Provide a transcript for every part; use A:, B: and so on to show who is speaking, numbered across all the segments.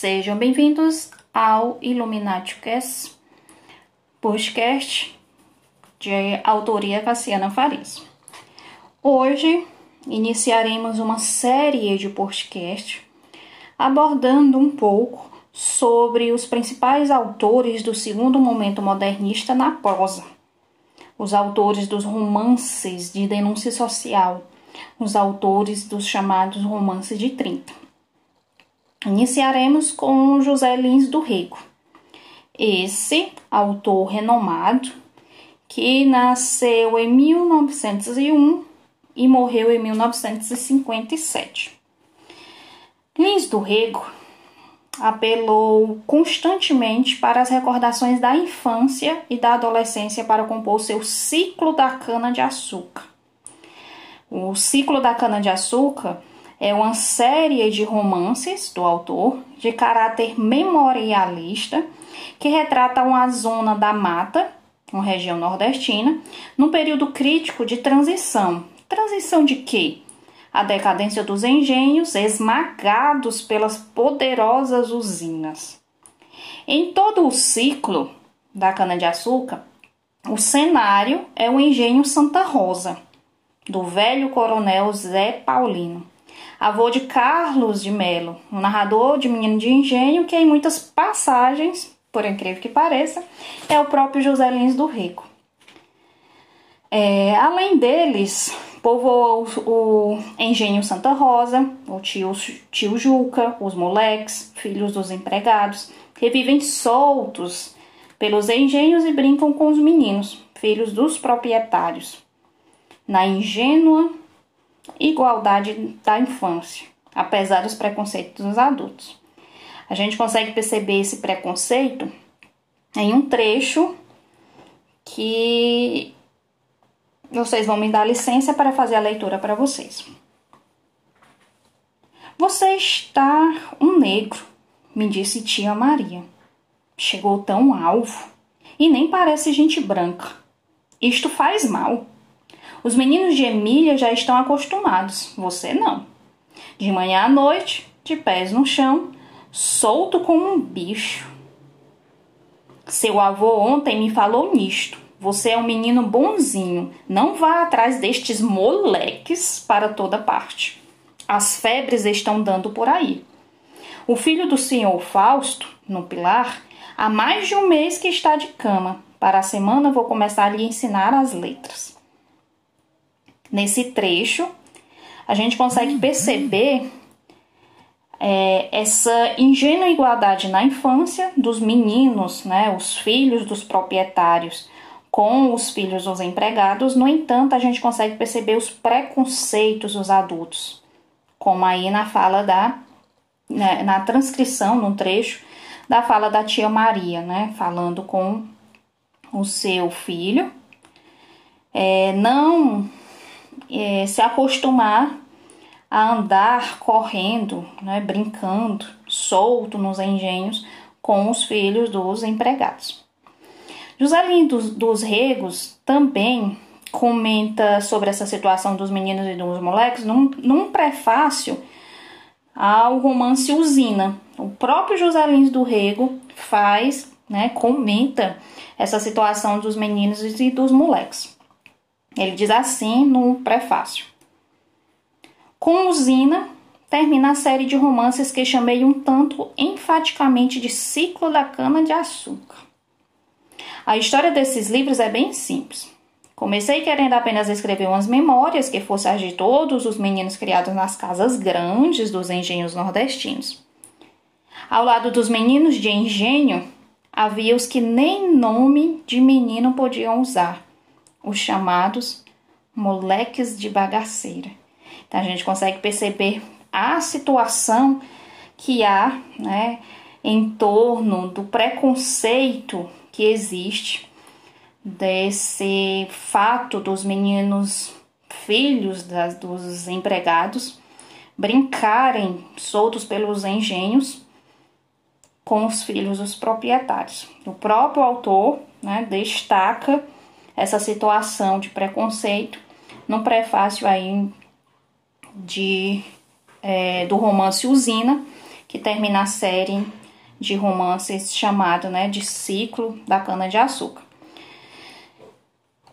A: Sejam bem-vindos ao Illuminati Cast, podcast de autoria Cassiana Farias. Hoje iniciaremos uma série de podcast abordando um pouco sobre os principais autores do segundo momento modernista na prosa. Os autores dos romances de denúncia social, os autores dos chamados romances de 30. Iniciaremos com José Lins do Rego. Esse autor renomado que nasceu em 1901 e morreu em 1957. Lins do Rego apelou constantemente para as recordações da infância e da adolescência para compor seu ciclo da cana-de-açúcar. O ciclo da cana-de-açúcar é uma série de romances do autor de caráter memorialista que retrata uma zona da mata, uma região nordestina, num período crítico de transição. Transição de quê? A decadência dos engenhos esmagados pelas poderosas usinas. Em todo o ciclo da cana-de-açúcar, o cenário é o engenho Santa Rosa, do velho coronel Zé Paulino avô de Carlos de Melo, um narrador de Menino de Engenho que em muitas passagens, por incrível que pareça, é o próprio José Lins do Rico. É, além deles, povoou o Engenho Santa Rosa, o tio, tio Juca, os moleques, filhos dos empregados, que vivem soltos pelos engenhos e brincam com os meninos, filhos dos proprietários. Na ingênua igualdade da infância, apesar dos preconceitos dos adultos. A gente consegue perceber esse preconceito em um trecho que vocês vão me dar licença para fazer a leitura para vocês. Você está um negro, me disse tia Maria. Chegou tão alvo e nem parece gente branca. Isto faz mal. Os meninos de Emília já estão acostumados, você não. De manhã à noite, de pés no chão, solto como um bicho. Seu avô ontem me falou nisto. Você é um menino bonzinho. Não vá atrás destes moleques para toda parte. As febres estão dando por aí. O filho do senhor Fausto, no Pilar, há mais de um mês que está de cama. Para a semana vou começar a lhe ensinar as letras. Nesse trecho, a gente consegue uhum. perceber é, essa ingênua igualdade na infância dos meninos, né, os filhos dos proprietários com os filhos dos empregados. No entanto, a gente consegue perceber os preconceitos dos adultos, como aí na fala da né, na transcrição, num trecho da fala da tia Maria, né, falando com o seu filho, é, não é, se acostumar a andar correndo, né, brincando, solto nos engenhos com os filhos dos empregados. José dos, dos Regos também comenta sobre essa situação dos meninos e dos moleques num, num prefácio ao romance Usina. O próprio José Lins do Rego faz, né, comenta essa situação dos meninos e dos moleques. Ele diz assim no prefácio: Com usina termina a série de romances que chamei um tanto enfaticamente de ciclo da cana-de-açúcar. A história desses livros é bem simples. Comecei querendo apenas escrever umas memórias que fossem as de todos os meninos criados nas casas grandes dos engenhos nordestinos. Ao lado dos meninos de engenho, havia os que nem nome de menino podiam usar, os chamados moleques de bagaceira. Então a gente consegue perceber a situação que há né, em torno do preconceito que existe desse fato dos meninos filhos das, dos empregados brincarem soltos pelos engenhos com os filhos dos proprietários. O próprio autor né, destaca essa situação de preconceito no prefácio aí de, é, do romance Usina, que termina a série de romances chamado né, de Ciclo da Cana-de-Açúcar.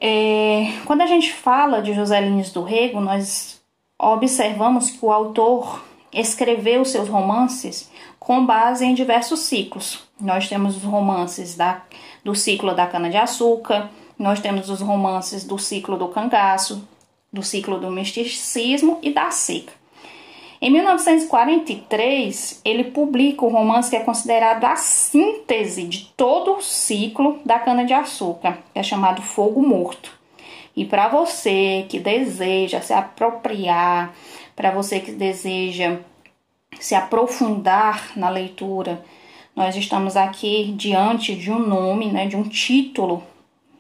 A: É, quando a gente fala de José Lins do Rego, nós observamos que o autor escreveu seus romances com base em diversos ciclos. Nós temos os romances da, do ciclo da cana-de-açúcar, nós temos os romances do ciclo do cangaço, do ciclo do misticismo e da seca. Em 1943, ele publica o romance que é considerado a síntese de todo o ciclo da cana-de-açúcar, que é chamado Fogo Morto. E para você que deseja se apropriar, para você que deseja se aprofundar na leitura, nós estamos aqui diante de um nome, né, de um título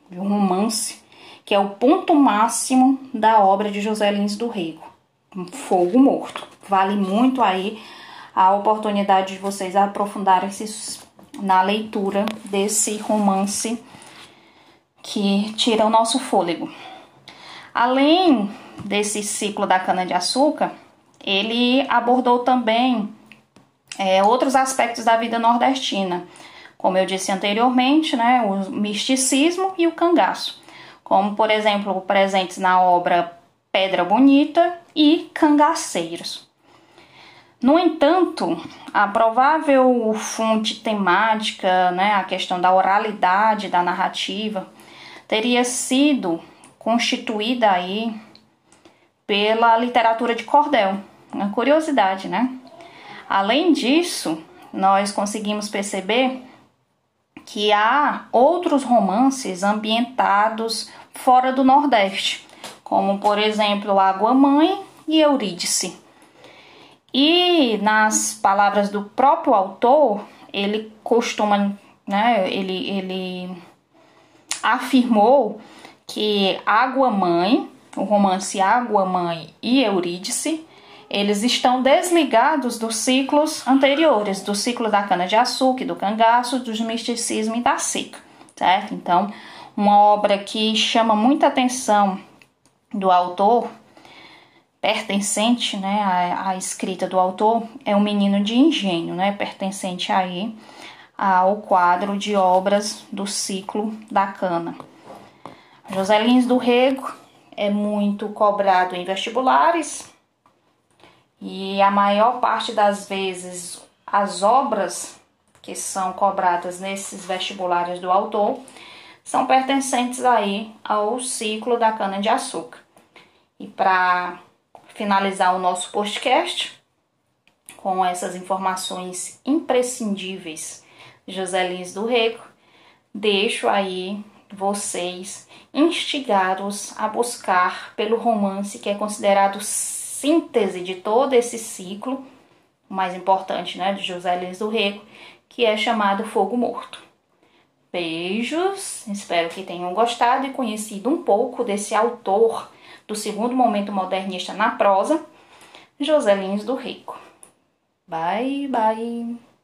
A: de um romance, que é o ponto máximo da obra de José Lins do Rego, Fogo Morto. Vale muito aí a oportunidade de vocês aprofundarem-se na leitura desse romance que tira o nosso fôlego. Além desse ciclo da cana-de-açúcar, ele abordou também é, outros aspectos da vida nordestina, como eu disse anteriormente, né, o misticismo e o cangaço, como por exemplo presentes na obra Pedra Bonita e Cangaceiros. No entanto, a provável fonte temática, né, a questão da oralidade da narrativa, teria sido constituída aí pela literatura de cordel. Uma curiosidade, né? Além disso, nós conseguimos perceber que há outros romances ambientados fora do Nordeste, como por exemplo Água Mãe e Eurídice. E nas palavras do próprio autor, ele costuma, né, ele, ele afirmou que Água Mãe, o romance Água Mãe e Eurídice, eles estão desligados dos ciclos anteriores, do ciclo da cana-de-açúcar, do cangaço, do misticismo e da seca, certo? Então, uma obra que chama muita atenção do autor, pertencente né, à, à escrita do autor, é o Menino de Engenho, né, pertencente aí ao quadro de obras do ciclo da cana. José Lins do Rego é muito cobrado em vestibulares, e a maior parte das vezes as obras que são cobradas nesses vestibulares do autor são pertencentes aí ao ciclo da cana de açúcar. E para finalizar o nosso podcast com essas informações imprescindíveis José Lins do Rego, deixo aí vocês instigados a buscar pelo romance que é considerado síntese de todo esse ciclo, o mais importante, né, de José Lins do Rego, que é chamado Fogo Morto. Beijos, espero que tenham gostado e conhecido um pouco desse autor do segundo momento modernista na prosa, José Lins do Rego. Bye, bye.